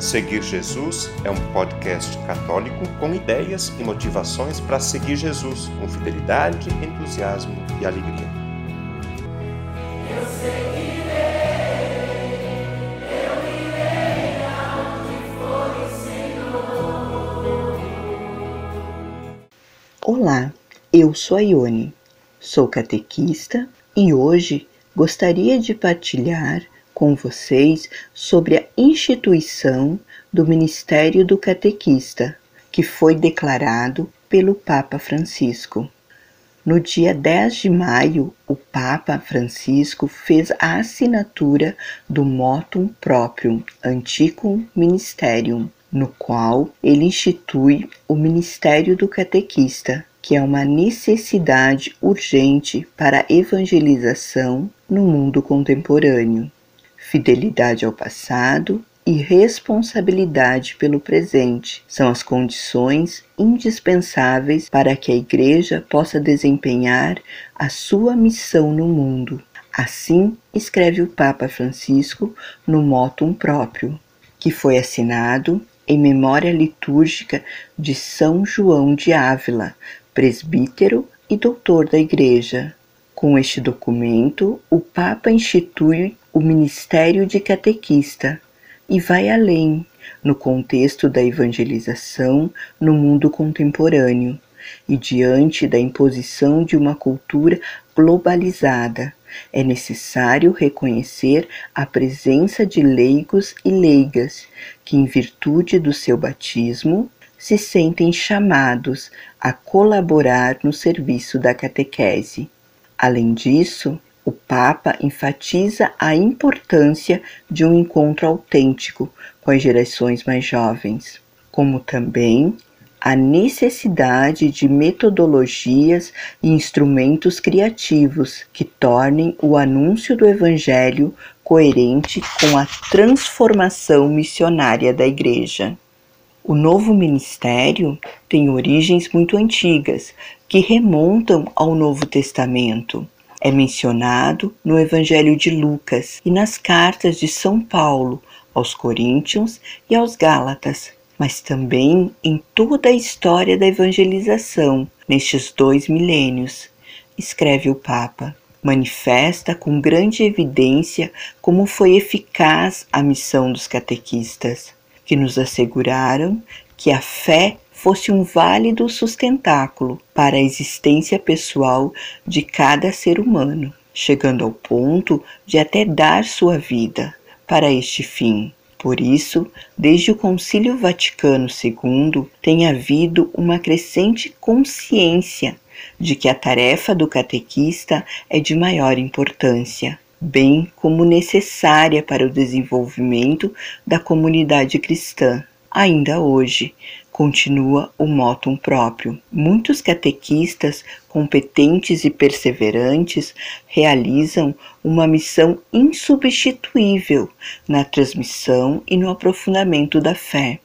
Seguir Jesus é um podcast católico com ideias e motivações para seguir Jesus com fidelidade, entusiasmo e alegria. Eu seguirei, eu irei for o Senhor. Olá, eu sou a Ione, sou catequista e hoje gostaria de partilhar com vocês sobre a instituição do Ministério do Catequista, que foi declarado pelo Papa Francisco. No dia 10 de maio, o Papa Francisco fez a assinatura do Motum Proprium Anticum Ministerium, no qual ele institui o Ministério do Catequista, que é uma necessidade urgente para a evangelização no mundo contemporâneo fidelidade ao passado e responsabilidade pelo presente são as condições indispensáveis para que a Igreja possa desempenhar a sua missão no mundo. Assim escreve o Papa Francisco no Motum Próprio, que foi assinado em memória litúrgica de São João de Ávila, presbítero e doutor da Igreja. Com este documento, o Papa institui o ministério de catequista e vai além no contexto da evangelização no mundo contemporâneo e diante da imposição de uma cultura globalizada. É necessário reconhecer a presença de leigos e leigas que, em virtude do seu batismo, se sentem chamados a colaborar no serviço da catequese. Além disso, o Papa enfatiza a importância de um encontro autêntico com as gerações mais jovens, como também a necessidade de metodologias e instrumentos criativos que tornem o anúncio do Evangelho coerente com a transformação missionária da Igreja. O novo ministério tem origens muito antigas, que remontam ao Novo Testamento é mencionado no Evangelho de Lucas e nas cartas de São Paulo aos Coríntios e aos Gálatas, mas também em toda a história da evangelização nestes dois milênios, escreve o Papa. Manifesta com grande evidência como foi eficaz a missão dos catequistas, que nos asseguraram que a fé fosse um válido sustentáculo para a existência pessoal de cada ser humano, chegando ao ponto de até dar sua vida para este fim. Por isso, desde o Concílio Vaticano II, tem havido uma crescente consciência de que a tarefa do catequista é de maior importância, bem como necessária para o desenvolvimento da comunidade cristã. Ainda hoje, continua o motum próprio. Muitos catequistas competentes e perseverantes realizam uma missão insubstituível na transmissão e no aprofundamento da fé.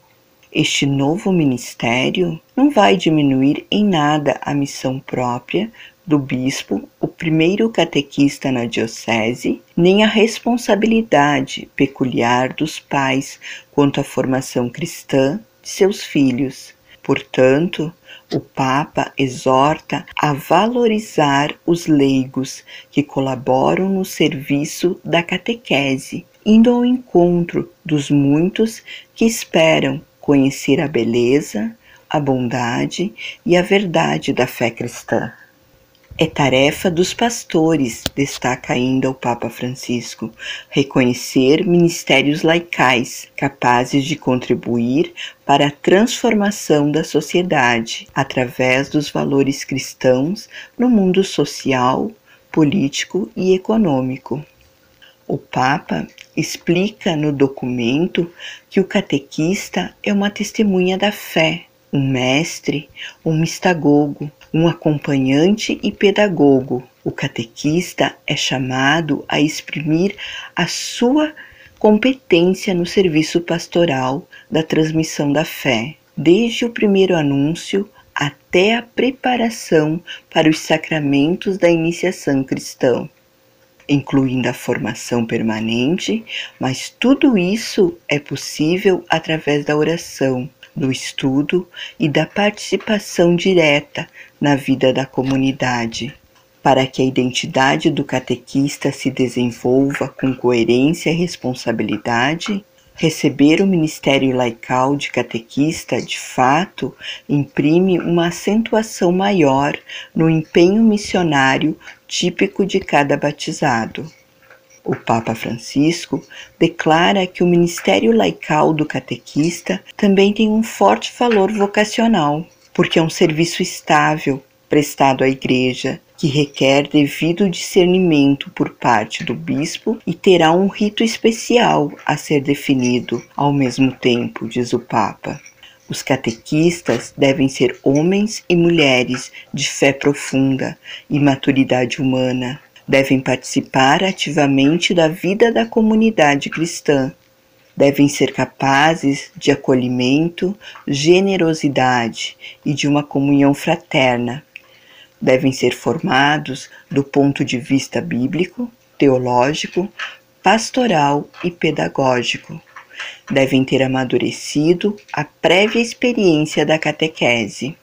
Este novo ministério não vai diminuir em nada a missão própria do bispo, o primeiro catequista na diocese, nem a responsabilidade peculiar dos pais quanto à formação cristã de seus filhos. Portanto, o Papa exorta a valorizar os leigos que colaboram no serviço da catequese, indo ao encontro dos muitos que esperam conhecer a beleza, a bondade e a verdade da fé cristã. É tarefa dos pastores, destaca ainda o Papa Francisco, reconhecer ministérios laicais capazes de contribuir para a transformação da sociedade através dos valores cristãos no mundo social, político e econômico. O Papa explica no documento que o catequista é uma testemunha da fé, um mestre, um mistagogo, um acompanhante e pedagogo. O catequista é chamado a exprimir a sua competência no serviço pastoral da transmissão da fé, desde o primeiro anúncio até a preparação para os sacramentos da iniciação cristã. incluindo a formação permanente, mas tudo isso é possível através da oração, do estudo e da participação direta na vida da comunidade. Para que a identidade do catequista se desenvolva com coerência e responsabilidade, Receber o ministério laical de catequista, de fato, imprime uma acentuação maior no empenho missionário típico de cada batizado. O Papa Francisco declara que o ministério laical do catequista também tem um forte valor vocacional, porque é um serviço estável prestado à Igreja que requer devido discernimento por parte do bispo e terá um rito especial a ser definido ao mesmo tempo, diz o Papa. Os catequistas devem ser homens e mulheres de fé profunda e maturidade humana. Devem participar ativamente da vida da comunidade cristã. Devem ser capazes de acolhimento, generosidade e de uma comunhão fraterna devem ser formados do ponto de vista bíblico, teológico, pastoral e pedagógico. Devem ter amadurecido a prévia experiência da catequese.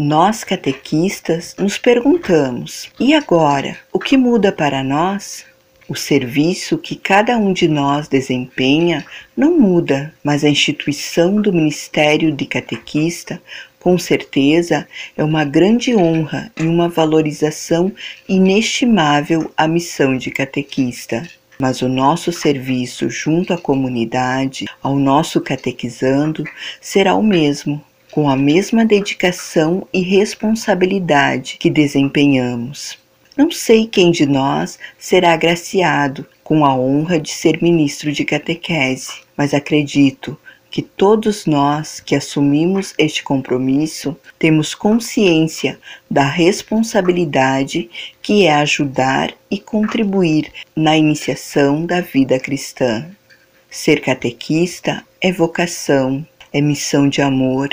Nós, catequistas, nos perguntamos: e agora? O que muda para nós? O serviço que cada um de nós desempenha não muda, mas a instituição do ministério de catequista, com certeza, é uma grande honra e uma valorização inestimável à missão de catequista. Mas o nosso serviço junto à comunidade, ao nosso catequizando, será o mesmo, com a mesma dedicação e responsabilidade que desempenhamos. Não sei quem de nós será agraciado com a honra de ser ministro de catequese, mas acredito que todos nós que assumimos este compromisso temos consciência da responsabilidade que é ajudar e contribuir na iniciação da vida cristã. Ser catequista é vocação, é missão de amor,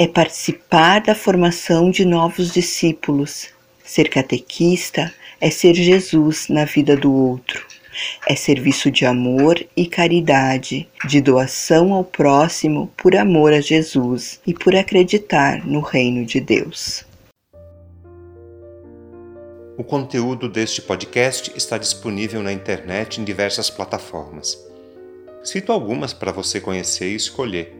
é participar da formação de novos discípulos, Ser catequista é ser Jesus na vida do outro. É serviço de amor e caridade, de doação ao próximo por amor a Jesus e por acreditar no reino de Deus. O conteúdo deste podcast está disponível na internet em diversas plataformas. Cito algumas para você conhecer e escolher: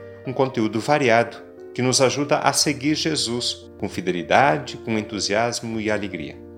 um conteúdo variado que nos ajuda a seguir Jesus com fidelidade, com entusiasmo e alegria.